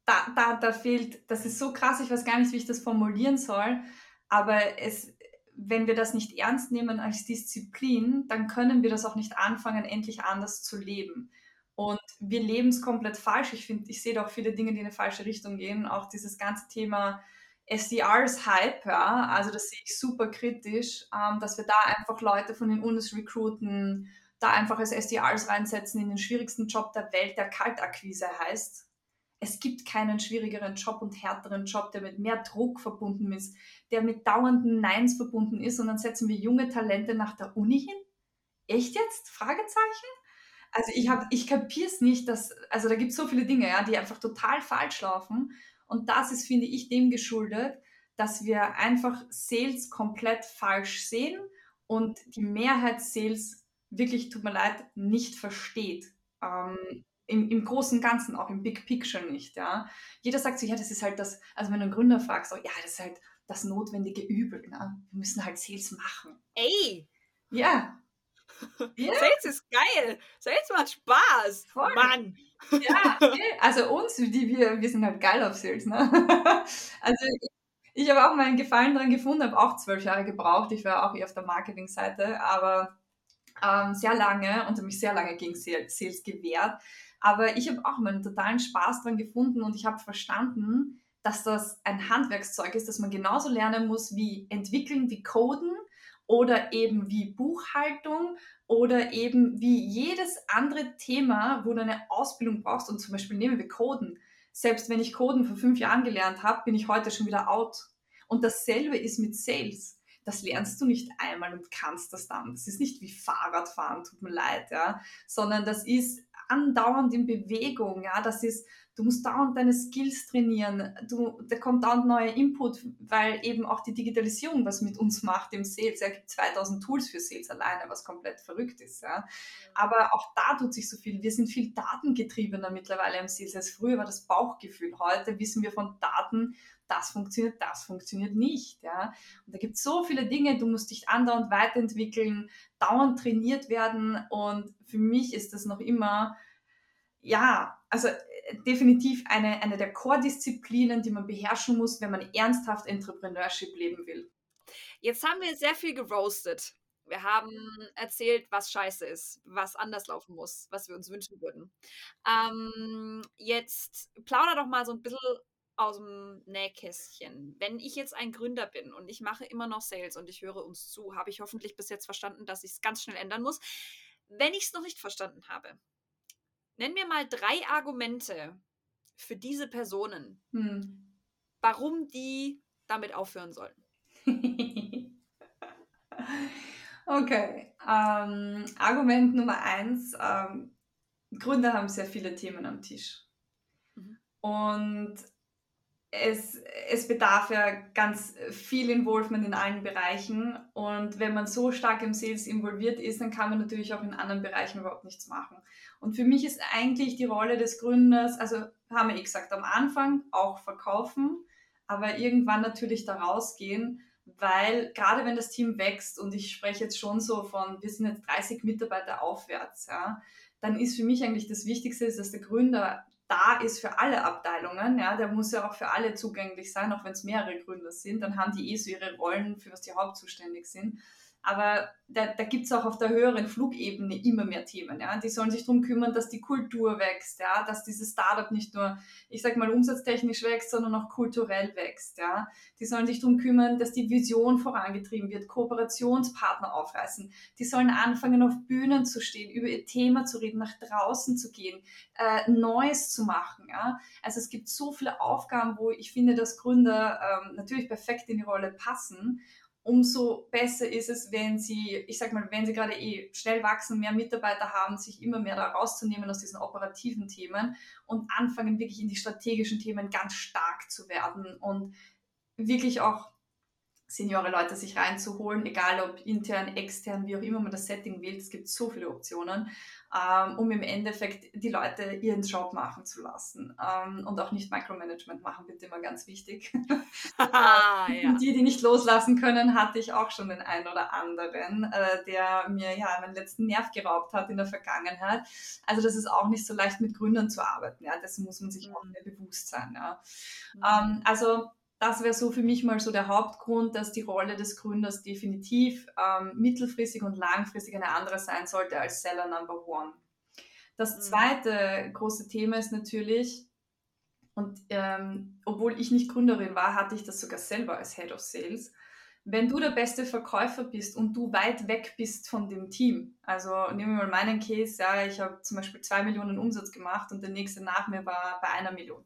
Da, da, da fehlt, das ist so krass, ich weiß gar nicht, wie ich das formulieren soll, aber es, wenn wir das nicht ernst nehmen als Disziplin, dann können wir das auch nicht anfangen, endlich anders zu leben. Und wir leben es komplett falsch. Ich finde, ich sehe da auch viele Dinge, die in eine falsche Richtung gehen. Auch dieses ganze Thema SDRs-Hype, ja, also das sehe ich super kritisch, ähm, dass wir da einfach Leute von den Unis recruiten, da einfach als SDRs reinsetzen in den schwierigsten Job der Welt, der Kaltakquise heißt. Es gibt keinen schwierigeren Job und härteren Job, der mit mehr Druck verbunden ist, der mit dauernden Neins verbunden ist und dann setzen wir junge Talente nach der Uni hin? Echt jetzt? Fragezeichen? Also ich ich kapiere es nicht, dass, also da gibt es so viele Dinge, ja, die einfach total falsch laufen. Und das ist, finde ich, dem geschuldet, dass wir einfach Sales komplett falsch sehen und die Mehrheit Sales wirklich, tut mir leid, nicht versteht. Ähm, im, Im großen Ganzen, auch im Big Picture nicht, ja. Jeder sagt so, ja, das ist halt das, also wenn du einen Gründer fragst, so, ja, das ist halt das notwendige Übel, ne? Wir müssen halt Sales machen. Ey, Ja, [LAUGHS] ja, Sales ist geil. Sales macht Spaß. Voll. Mann. Ja, [LAUGHS] okay. also uns, die wir, wir sind halt geil auf Sales, ne? [LAUGHS] Also ich, ich habe auch meinen Gefallen dran gefunden, habe auch zwölf Jahre gebraucht. Ich war auch eher auf der Marketingseite, aber ähm, sehr lange und habe mich sehr lange gegen Sales Sales gewehrt. Aber ich habe auch meinen totalen Spaß dran gefunden und ich habe verstanden, dass das ein Handwerkszeug ist, das man genauso lernen muss wie entwickeln, wie coden oder eben wie Buchhaltung oder eben wie jedes andere Thema, wo du eine Ausbildung brauchst. Und zum Beispiel nehmen wir Coden. Selbst wenn ich Coden vor fünf Jahren gelernt habe, bin ich heute schon wieder out. Und dasselbe ist mit Sales. Das lernst du nicht einmal und kannst das dann. Das ist nicht wie Fahrradfahren, tut mir leid, ja, sondern das ist andauernd in Bewegung, ja, das ist, Du musst dauernd deine Skills trainieren. Du, da kommt dauernd neuer Input, weil eben auch die Digitalisierung was mit uns macht im Sales. Es gibt 2000 Tools für Sales alleine, was komplett verrückt ist. Ja. Aber auch da tut sich so viel. Wir sind viel datengetriebener mittlerweile im Sales als früher war das Bauchgefühl. Heute wissen wir von Daten, das funktioniert, das funktioniert nicht. Ja? Und da gibt es so viele Dinge, du musst dich andauernd weiterentwickeln, dauernd trainiert werden. Und für mich ist das noch immer, ja, also äh, definitiv eine, eine der Core-Disziplinen, die man beherrschen muss, wenn man ernsthaft Entrepreneurship leben will. Jetzt haben wir sehr viel geroastet. Wir haben erzählt, was scheiße ist, was anders laufen muss, was wir uns wünschen würden. Ähm, jetzt plauder doch mal so ein bisschen aus dem Nähkästchen. Wenn ich jetzt ein Gründer bin und ich mache immer noch Sales und ich höre uns zu, habe ich hoffentlich bis jetzt verstanden, dass ich es ganz schnell ändern muss. Wenn ich es noch nicht verstanden habe, nenn mir mal drei Argumente für diese Personen, hm. warum die damit aufhören sollen. [LAUGHS] okay. Ähm, Argument Nummer eins. Ähm, Gründer haben sehr viele Themen am Tisch. Mhm. Und es, es bedarf ja ganz viel Involvement in allen Bereichen. Und wenn man so stark im Sales involviert ist, dann kann man natürlich auch in anderen Bereichen überhaupt nichts machen. Und für mich ist eigentlich die Rolle des Gründers, also haben wir eh gesagt, am Anfang auch verkaufen, aber irgendwann natürlich da rausgehen, weil gerade wenn das Team wächst und ich spreche jetzt schon so von, wir sind jetzt 30 Mitarbeiter aufwärts, ja, dann ist für mich eigentlich das Wichtigste, dass der Gründer da ist für alle Abteilungen, ja, der muss ja auch für alle zugänglich sein, auch wenn es mehrere Gründer sind, dann haben die eh so ihre Rollen, für was die hauptzuständig sind. Aber da, da gibt es auch auf der höheren Flugebene immer mehr Themen. Ja? Die sollen sich darum kümmern, dass die Kultur wächst, ja? dass dieses Startup nicht nur, ich sag mal, umsatztechnisch wächst, sondern auch kulturell wächst. Ja? Die sollen sich darum kümmern, dass die Vision vorangetrieben wird, Kooperationspartner aufreißen. Die sollen anfangen, auf Bühnen zu stehen, über ihr Thema zu reden, nach draußen zu gehen, äh, Neues zu machen. Ja? Also es gibt so viele Aufgaben, wo ich finde, dass Gründer ähm, natürlich perfekt in die Rolle passen umso besser ist es, wenn sie, ich sag mal, wenn sie gerade eh schnell wachsen, mehr Mitarbeiter haben, sich immer mehr da rauszunehmen aus diesen operativen Themen und anfangen, wirklich in die strategischen Themen ganz stark zu werden und wirklich auch Seniore Leute sich reinzuholen, egal ob intern, extern, wie auch immer man das Setting wählt. Es gibt so viele Optionen, ähm, um im Endeffekt die Leute ihren Job machen zu lassen ähm, und auch nicht Micromanagement machen, bitte immer ganz wichtig. [LAUGHS] ah, ja. Die, die nicht loslassen können, hatte ich auch schon den einen oder anderen, äh, der mir ja meinen letzten Nerv geraubt hat in der Vergangenheit. Also das ist auch nicht so leicht mit Gründern zu arbeiten. Ja, dessen muss man sich mhm. auch mehr bewusst sein. Ja. Mhm. Ähm, also das wäre so für mich mal so der Hauptgrund, dass die Rolle des Gründers definitiv ähm, mittelfristig und langfristig eine andere sein sollte als Seller Number One. Das mhm. zweite große Thema ist natürlich, und ähm, obwohl ich nicht Gründerin war, hatte ich das sogar selber als Head of Sales. Wenn du der beste Verkäufer bist und du weit weg bist von dem Team, also nehmen wir mal meinen Case, ja, ich habe zum Beispiel zwei Millionen Umsatz gemacht und der nächste nach mir war bei einer Million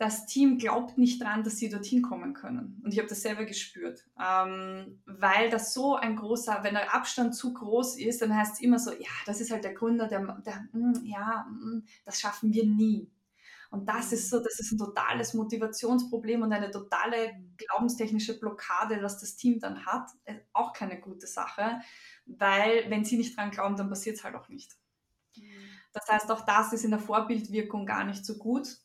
das Team glaubt nicht dran, dass sie dorthin kommen können. Und ich habe das selber gespürt, ähm, weil das so ein großer, wenn der Abstand zu groß ist, dann heißt es immer so, ja, das ist halt der Gründer, der, der mh, hm, ja, mh, hm, das schaffen wir nie. Und das ist so, das ist ein totales Motivationsproblem und eine totale glaubenstechnische Blockade, was das Team dann hat. Äh, auch keine gute Sache, weil wenn sie nicht dran glauben, dann passiert es halt auch nicht. Mhm. Das heißt, auch das ist in der Vorbildwirkung gar nicht so gut.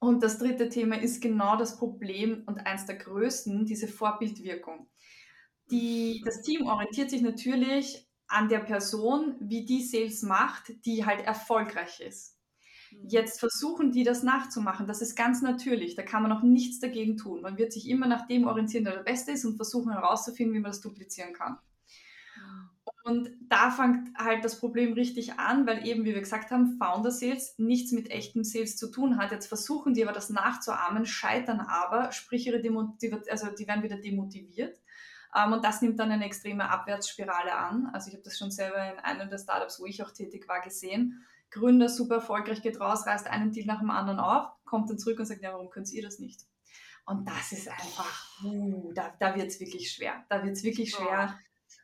Und das dritte Thema ist genau das Problem und eins der größten, diese Vorbildwirkung. Die, das Team orientiert sich natürlich an der Person, wie die Sales macht, die halt erfolgreich ist. Mhm. Jetzt versuchen die das nachzumachen. Das ist ganz natürlich. Da kann man auch nichts dagegen tun. Man wird sich immer nach dem orientieren, der der Beste ist und versuchen herauszufinden, wie man das duplizieren kann. Und da fängt halt das Problem richtig an, weil eben, wie wir gesagt haben, Founder Sales nichts mit echtem Sales zu tun hat. Jetzt versuchen die aber das nachzuahmen, scheitern aber, sprich ihre Demotiv also die werden wieder demotiviert. Um, ähm, und das nimmt dann eine extreme Abwärtsspirale an. Also ich habe das schon selber in einem der Startups, wo ich auch tätig war, gesehen. Gründer super erfolgreich geht raus, reißt einen Deal nach dem anderen auf, kommt dann zurück und sagt, ja, warum könnt ihr das nicht? Und das ist einfach, uh, da, da wird es wirklich schwer. Da wird es wirklich schwer.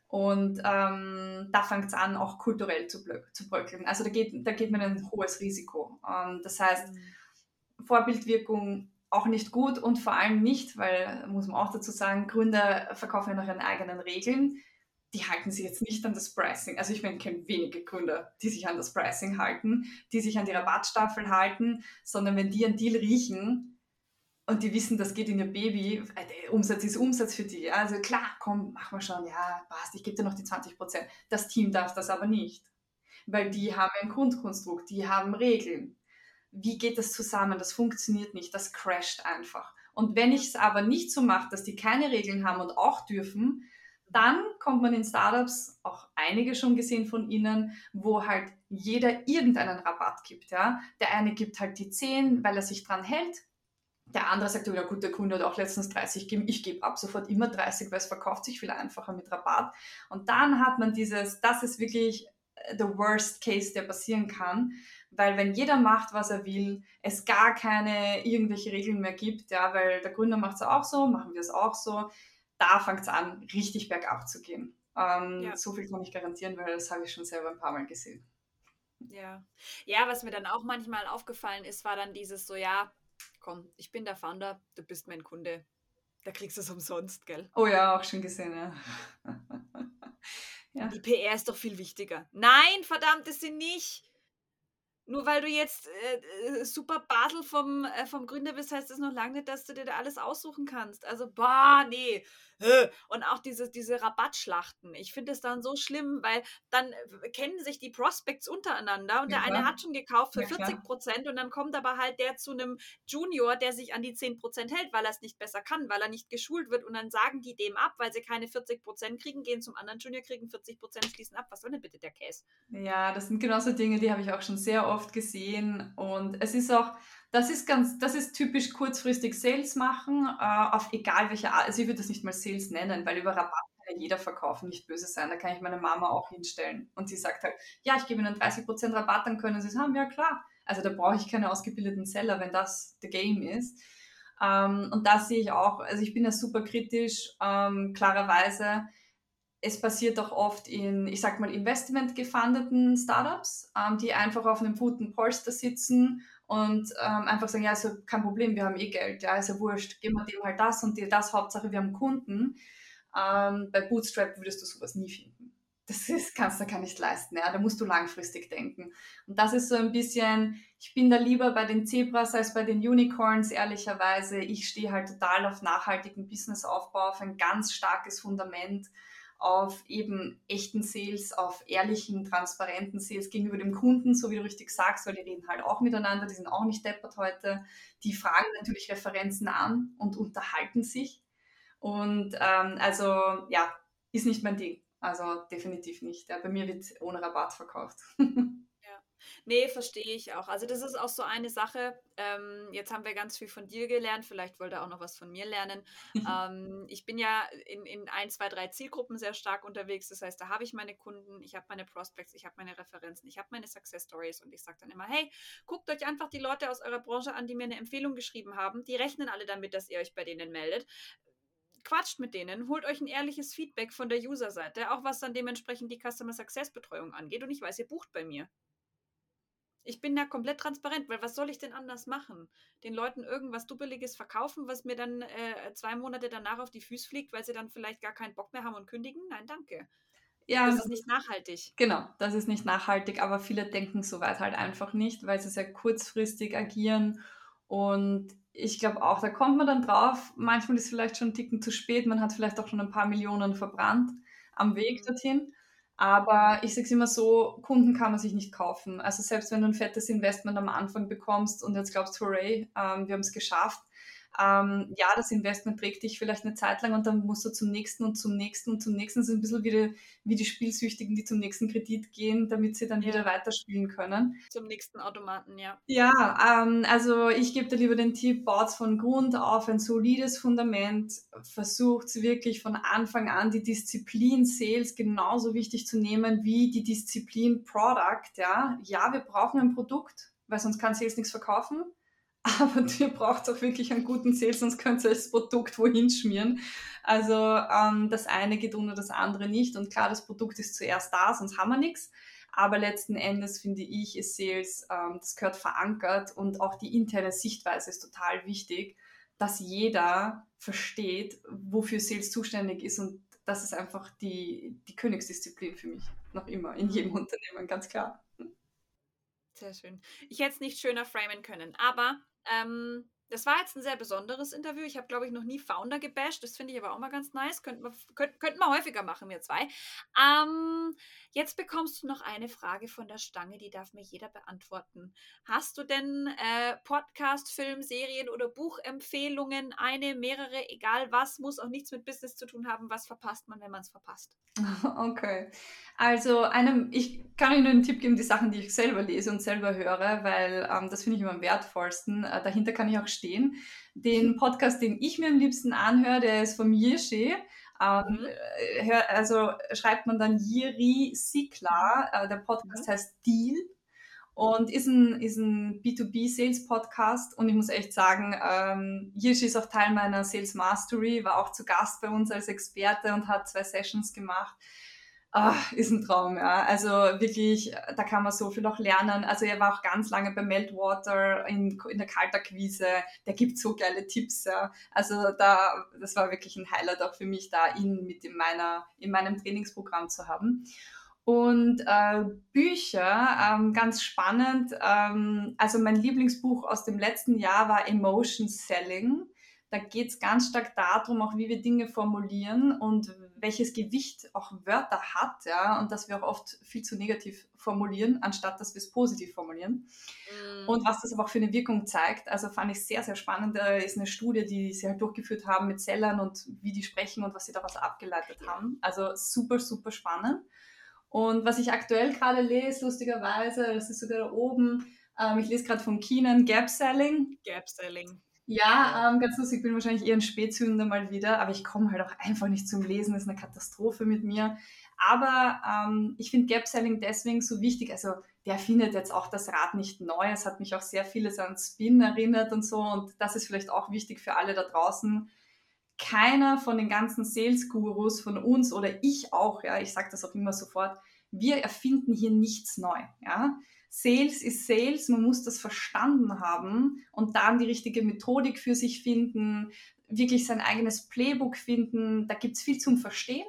Und ähm, da fängt es an, auch kulturell zu, zu bröckeln. Also da geht, da geht man ein hohes Risiko. Ähm, das heißt, mhm. Vorbildwirkung auch nicht gut und vor allem nicht, weil, muss man auch dazu sagen, Gründer verkaufen ja nach ihren eigenen Regeln. Die halten sich jetzt nicht an das Pricing. Also ich meine, ich kenne wenige Gründer, die sich an das Pricing halten, die sich an die Rabattstaffel halten, sondern wenn die einen Deal riechen und die wissen, das geht in ihr Baby, äh, Umsatz ist Umsatz für die. Also klar, komm, machen wir schon, ja, passt, ich gebe dir noch die 20 Prozent. Das Team darf das aber nicht, weil die haben ein Grundkonstrukt, die haben Regeln wie geht das zusammen? Das funktioniert nicht, das crasht einfach. Und wenn ich es aber nicht so mache, dass die keine Regeln haben und auch dürfen, dann kommt man in Startups, auch einige schon gesehen von Ihnen, wo halt jeder irgendeinen Rabatt gibt. Ja? Der eine gibt halt die 10, weil er sich dran hält. Der andere sagt, ja gut, der Kunde hat auch letztens 30 gegeben, ich gebe ab sofort immer 30, weil es verkauft sich viel einfacher mit Rabatt. Und dann hat man dieses, das ist wirklich the worst case, der passieren kann, weil wenn jeder macht, was er will, es gar keine irgendwelche Regeln mehr gibt, ja, weil der Gründer macht es auch so, machen wir es auch so, da fängt es an, richtig bergab zu gehen. Ähm, ja. So viel kann ich garantieren, weil das habe ich schon selber ein paar Mal gesehen. Ja. Ja, was mir dann auch manchmal aufgefallen ist, war dann dieses so, ja, komm, ich bin der Founder, du bist mein Kunde. Da kriegst du es umsonst, gell? Oh ja, auch schon gesehen, ja. [LAUGHS] ja. Die PR ist doch viel wichtiger. Nein, verdammt ist sie nicht. Nur weil du jetzt äh, äh, super Basel vom, äh, vom Gründer bist, heißt das noch lange nicht, dass du dir da alles aussuchen kannst. Also, boah, nee. [LAUGHS] Und auch diese, diese Rabattschlachten. Ich finde es dann so schlimm, weil dann äh, kennen sich die Prospects untereinander und ja, der eine hat schon gekauft für ja, 40 Prozent und dann kommt aber halt der zu einem Junior, der sich an die 10 Prozent hält, weil er es nicht besser kann, weil er nicht geschult wird und dann sagen die dem ab, weil sie keine 40 Prozent kriegen, gehen zum anderen Junior, kriegen 40 Prozent, schließen ab. Was soll denn bitte der Case? Ja, das sind genauso Dinge, die habe ich auch schon sehr oft gesehen und es ist auch, das ist ganz, das ist typisch kurzfristig Sales machen, äh, auf egal welche Art. Also ich würde das nicht mal Sales nennen, weil über Rabatt kann ja jeder verkaufen, nicht böse sein. Da kann ich meine Mama auch hinstellen. Und sie sagt halt, ja, ich gebe Ihnen 30% Rabatt, dann können Sie es haben. Ja, klar. Also da brauche ich keine ausgebildeten Seller, wenn das the game ist. Ähm, und das sehe ich auch, also ich bin da super kritisch, ähm, klarerweise. Es passiert auch oft in, ich sag mal, investment-gefundeten Startups, ähm, die einfach auf einem guten Polster sitzen und ähm, einfach sagen, ja, ist ja kein Problem, wir haben eh Geld, ja, ist ja wurscht, geben wir dem halt das und dir das, Hauptsache wir haben Kunden. Ähm, bei Bootstrap würdest du sowas nie finden. Das [LAUGHS] ist, kannst du gar nicht leisten, ja, da musst du langfristig denken. Und das ist so ein bisschen, ich bin da lieber bei den Zebras als bei den Unicorns, ehrlicherweise. Ich stehe halt total auf nachhaltigen Businessaufbau, auf ein ganz starkes Fundament auf eben echten Sales, auf ehrlichen, transparenten Sales gegenüber dem Kunden, so wie du richtig sagst, weil die reden halt auch miteinander, die sind auch nicht deppert heute. Die fragen natürlich Referenzen an und unterhalten sich. Und ähm, also ja, ist nicht mein Ding. Also definitiv nicht. Ja, bei mir wird ohne Rabatt verkauft. [LAUGHS] Nee, verstehe ich auch. Also das ist auch so eine Sache. Ähm, jetzt haben wir ganz viel von dir gelernt. Vielleicht wollt ihr auch noch was von mir lernen. [LAUGHS] ähm, ich bin ja in, in ein, zwei, drei Zielgruppen sehr stark unterwegs. Das heißt, da habe ich meine Kunden, ich habe meine Prospects, ich habe meine Referenzen, ich habe meine Success Stories und ich sage dann immer, hey, guckt euch einfach die Leute aus eurer Branche an, die mir eine Empfehlung geschrieben haben. Die rechnen alle damit, dass ihr euch bei denen meldet quatscht mit denen, holt euch ein ehrliches Feedback von der User-Seite, auch was dann dementsprechend die Customer Success Betreuung angeht. Und ich weiß, ihr bucht bei mir. Ich bin da komplett transparent, weil was soll ich denn anders machen? Den Leuten irgendwas Dubbeliges verkaufen, was mir dann äh, zwei Monate danach auf die Füße fliegt, weil sie dann vielleicht gar keinen Bock mehr haben und kündigen? Nein, danke. Ja, das ist nicht nachhaltig. Genau, das ist nicht nachhaltig, aber viele denken soweit halt einfach nicht, weil sie sehr kurzfristig agieren. Und ich glaube auch, da kommt man dann drauf, manchmal ist es vielleicht schon ein Ticken zu spät, man hat vielleicht auch schon ein paar Millionen verbrannt am Weg mhm. dorthin. Aber ich sage es immer so, Kunden kann man sich nicht kaufen. Also selbst wenn du ein fettes Investment am Anfang bekommst und jetzt glaubst, hooray, ähm, wir haben es geschafft, ähm, ja, das Investment trägt dich vielleicht eine Zeit lang und dann musst du zum nächsten und zum nächsten und zum nächsten. Das ist ein bisschen wie die, wie die Spielsüchtigen, die zum nächsten Kredit gehen, damit sie dann ja. wieder weiterspielen können. Zum nächsten Automaten, ja. Ja, ähm, also ich gebe dir lieber den Tipp, baut von Grund auf ein solides Fundament, versucht wirklich von Anfang an die Disziplin Sales genauso wichtig zu nehmen wie die Disziplin Product. Ja, ja wir brauchen ein Produkt, weil sonst kann Sales nichts verkaufen aber [LAUGHS] ihr braucht auch wirklich einen guten Sales, sonst könnt ihr das Produkt wohin schmieren. Also ähm, das eine geht ohne das andere nicht. Und klar, das Produkt ist zuerst da, sonst haben wir nichts. Aber letzten Endes finde ich, ist Sales, ähm, das gehört verankert und auch die interne Sichtweise ist total wichtig, dass jeder versteht, wofür Sales zuständig ist und das ist einfach die, die Königsdisziplin für mich, noch immer, in jedem mhm. Unternehmen, ganz klar. Sehr schön. Ich hätte es nicht schöner framen können, aber ähm, das war jetzt ein sehr besonderes Interview. Ich habe, glaube ich, noch nie Founder gebasht. Das finde ich aber auch mal ganz nice. Könnten wir, könnt, könnten wir häufiger machen, wir zwei. Ähm, jetzt bekommst du noch eine Frage von der Stange, die darf mir jeder beantworten. Hast du denn äh, Podcast, Film, Serien oder Buchempfehlungen? Eine, mehrere, egal was, muss auch nichts mit Business zu tun haben. Was verpasst man, wenn man es verpasst? [LAUGHS] Okay. Also einem, ich kann Ihnen einen Tipp geben, die Sachen, die ich selber lese und selber höre, weil ähm, das finde ich immer am wertvollsten. Äh, dahinter kann ich auch stehen. Den Podcast, den ich mir am liebsten anhöre, der ist von Yirsche. Ähm, mhm. Äh, also schreibt man dann Yiri Sikla. Äh, der Podcast mhm. heißt Deal und ist ein, ist ein B2B-Sales-Podcast. Und ich muss echt sagen, ähm, Yirsche ist auch Teil meiner Sales Mastery, war auch zu Gast bei uns als Experte und hat zwei Sessions gemacht. Ach, ist ein Traum, ja. Also wirklich, da kann man so viel auch lernen. Also er war auch ganz lange bei Meltwater in, in der Kaltakquise. Der gibt so geile Tipps, ja. Also da, das war wirklich ein Highlight auch für mich, da ihn mit in meiner, in meinem Trainingsprogramm zu haben. Und äh, Bücher, ähm, ganz spannend. Ähm, also mein Lieblingsbuch aus dem letzten Jahr war Emotion Selling. Da geht es ganz stark darum, auch wie wir Dinge formulieren und welches Gewicht auch Wörter hat, ja, und dass wir auch oft viel zu negativ formulieren, anstatt dass wir es positiv formulieren. Mhm. Und was das aber auch für eine Wirkung zeigt, also fand ich sehr, sehr spannend, da ist eine Studie, die sie halt durchgeführt haben mit Sellern und wie die sprechen und was sie daraus abgeleitet haben. Also super, super spannend. Und was ich aktuell gerade lese, lustigerweise, das ist sogar da oben, ähm, ich lese gerade von Keenan Gap Selling. Gap Selling. Ja, ähm, ganz lustig, ich bin wahrscheinlich eher ein Spätzünder mal wieder, aber ich komme halt auch einfach nicht zum Lesen, das ist eine Katastrophe mit mir. Aber ähm, ich finde Gap Selling deswegen so wichtig, also der findet jetzt auch das Rad nicht neu, es hat mich auch sehr vieles an Spin erinnert und so und das ist vielleicht auch wichtig für alle da draußen. Keiner von den ganzen Sales-Gurus von uns oder ich auch, ja, ich sage das auch immer sofort, wir erfinden hier nichts neu, ja Sales ist Sales, man muss das verstanden haben und dann die richtige Methodik für sich finden, wirklich sein eigenes Playbook finden. Da gibt es viel zum Verstehen.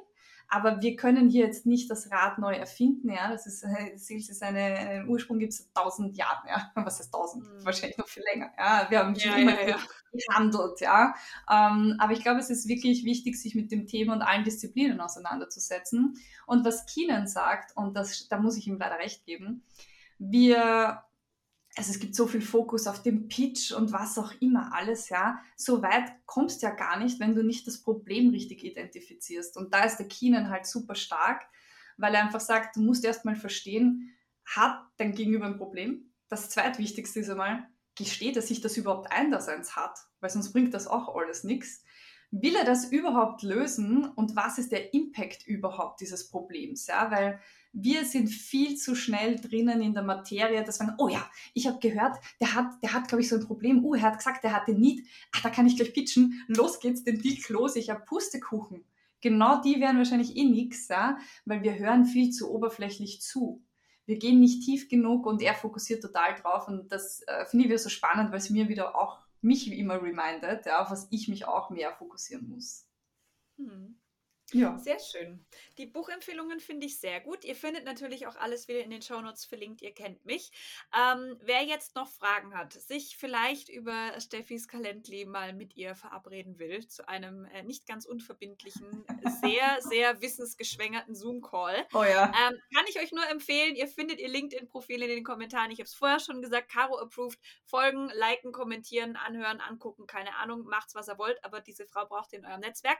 Aber wir können hier jetzt nicht das Rad neu erfinden. Ja, das ist, äh, Sales ist eine, einen Ursprung gibt es tausend Jahre. Ja, [LAUGHS] was heißt tausend? Mhm. Wahrscheinlich noch viel länger. Ja, wir haben schon ja, immer ja, ja. gehandelt. Ja, ähm, aber ich glaube, es ist wirklich wichtig, sich mit dem Thema und allen Disziplinen auseinanderzusetzen. Und was Keenan sagt, und das, da muss ich ihm leider recht geben, wir, also es gibt so viel Fokus auf den Pitch und was auch immer alles, ja. So weit kommst ja gar nicht, wenn du nicht das Problem richtig identifizierst. Und da ist der Keenan halt super stark, weil er einfach sagt, du musst erstmal verstehen, hat dein Gegenüber ein Problem? Das zweitwichtigste ist einmal, gesteht er sich das überhaupt ein, dass eins hat? Weil sonst bringt das auch alles nichts. Will er das überhaupt lösen und was ist der Impact überhaupt dieses Problems? Ja, weil wir sind viel zu schnell drinnen in der Materie, dass man, oh ja, ich habe gehört, der hat, der hat, glaube ich, so ein Problem. Uh, er hat gesagt, der hat den Need. Ach, da kann ich gleich pitchen. Los geht's, den Deal close. Ich habe Pustekuchen. Genau die wären wahrscheinlich eh nix, ja, weil wir hören viel zu oberflächlich zu. Wir gehen nicht tief genug und er fokussiert total drauf und das äh, finde ich wieder so spannend, weil es mir wieder auch mich wie immer remindet, ja, auf was ich mich auch mehr fokussieren muss. Hm. Ja. Sehr schön. Die Buchempfehlungen finde ich sehr gut. Ihr findet natürlich auch alles wieder in den Shownotes verlinkt. Ihr kennt mich. Ähm, wer jetzt noch Fragen hat, sich vielleicht über Steffis Kalendli mal mit ihr verabreden will, zu einem äh, nicht ganz unverbindlichen, sehr, [LAUGHS] sehr wissensgeschwängerten Zoom-Call, oh ja. ähm, kann ich euch nur empfehlen. Ihr findet ihr LinkedIn-Profil in den Kommentaren. Ich habe es vorher schon gesagt. Caro approved. Folgen, liken, kommentieren, anhören, angucken. Keine Ahnung. Macht's, was ihr wollt. Aber diese Frau braucht ihr in eurem Netzwerk.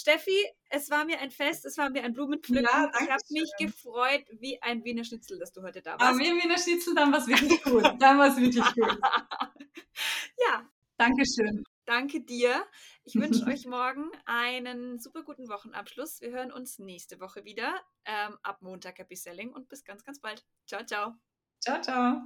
Steffi, es war mir ein Fest, es war mir ein Blumenpflücken. Ja, ich habe mich gefreut wie ein Wiener Schnitzel, dass du heute da warst. Aber wie ein Wiener Schnitzel, dann war es wirklich gut. Dann war es wirklich gut. [LAUGHS] ja. Dankeschön. Danke dir. Ich wünsche [LAUGHS] euch morgen einen super guten Wochenabschluss. Wir hören uns nächste Woche wieder. Ähm, ab Montag Happy Selling und bis ganz, ganz bald. Ciao, ciao. Ciao, ciao.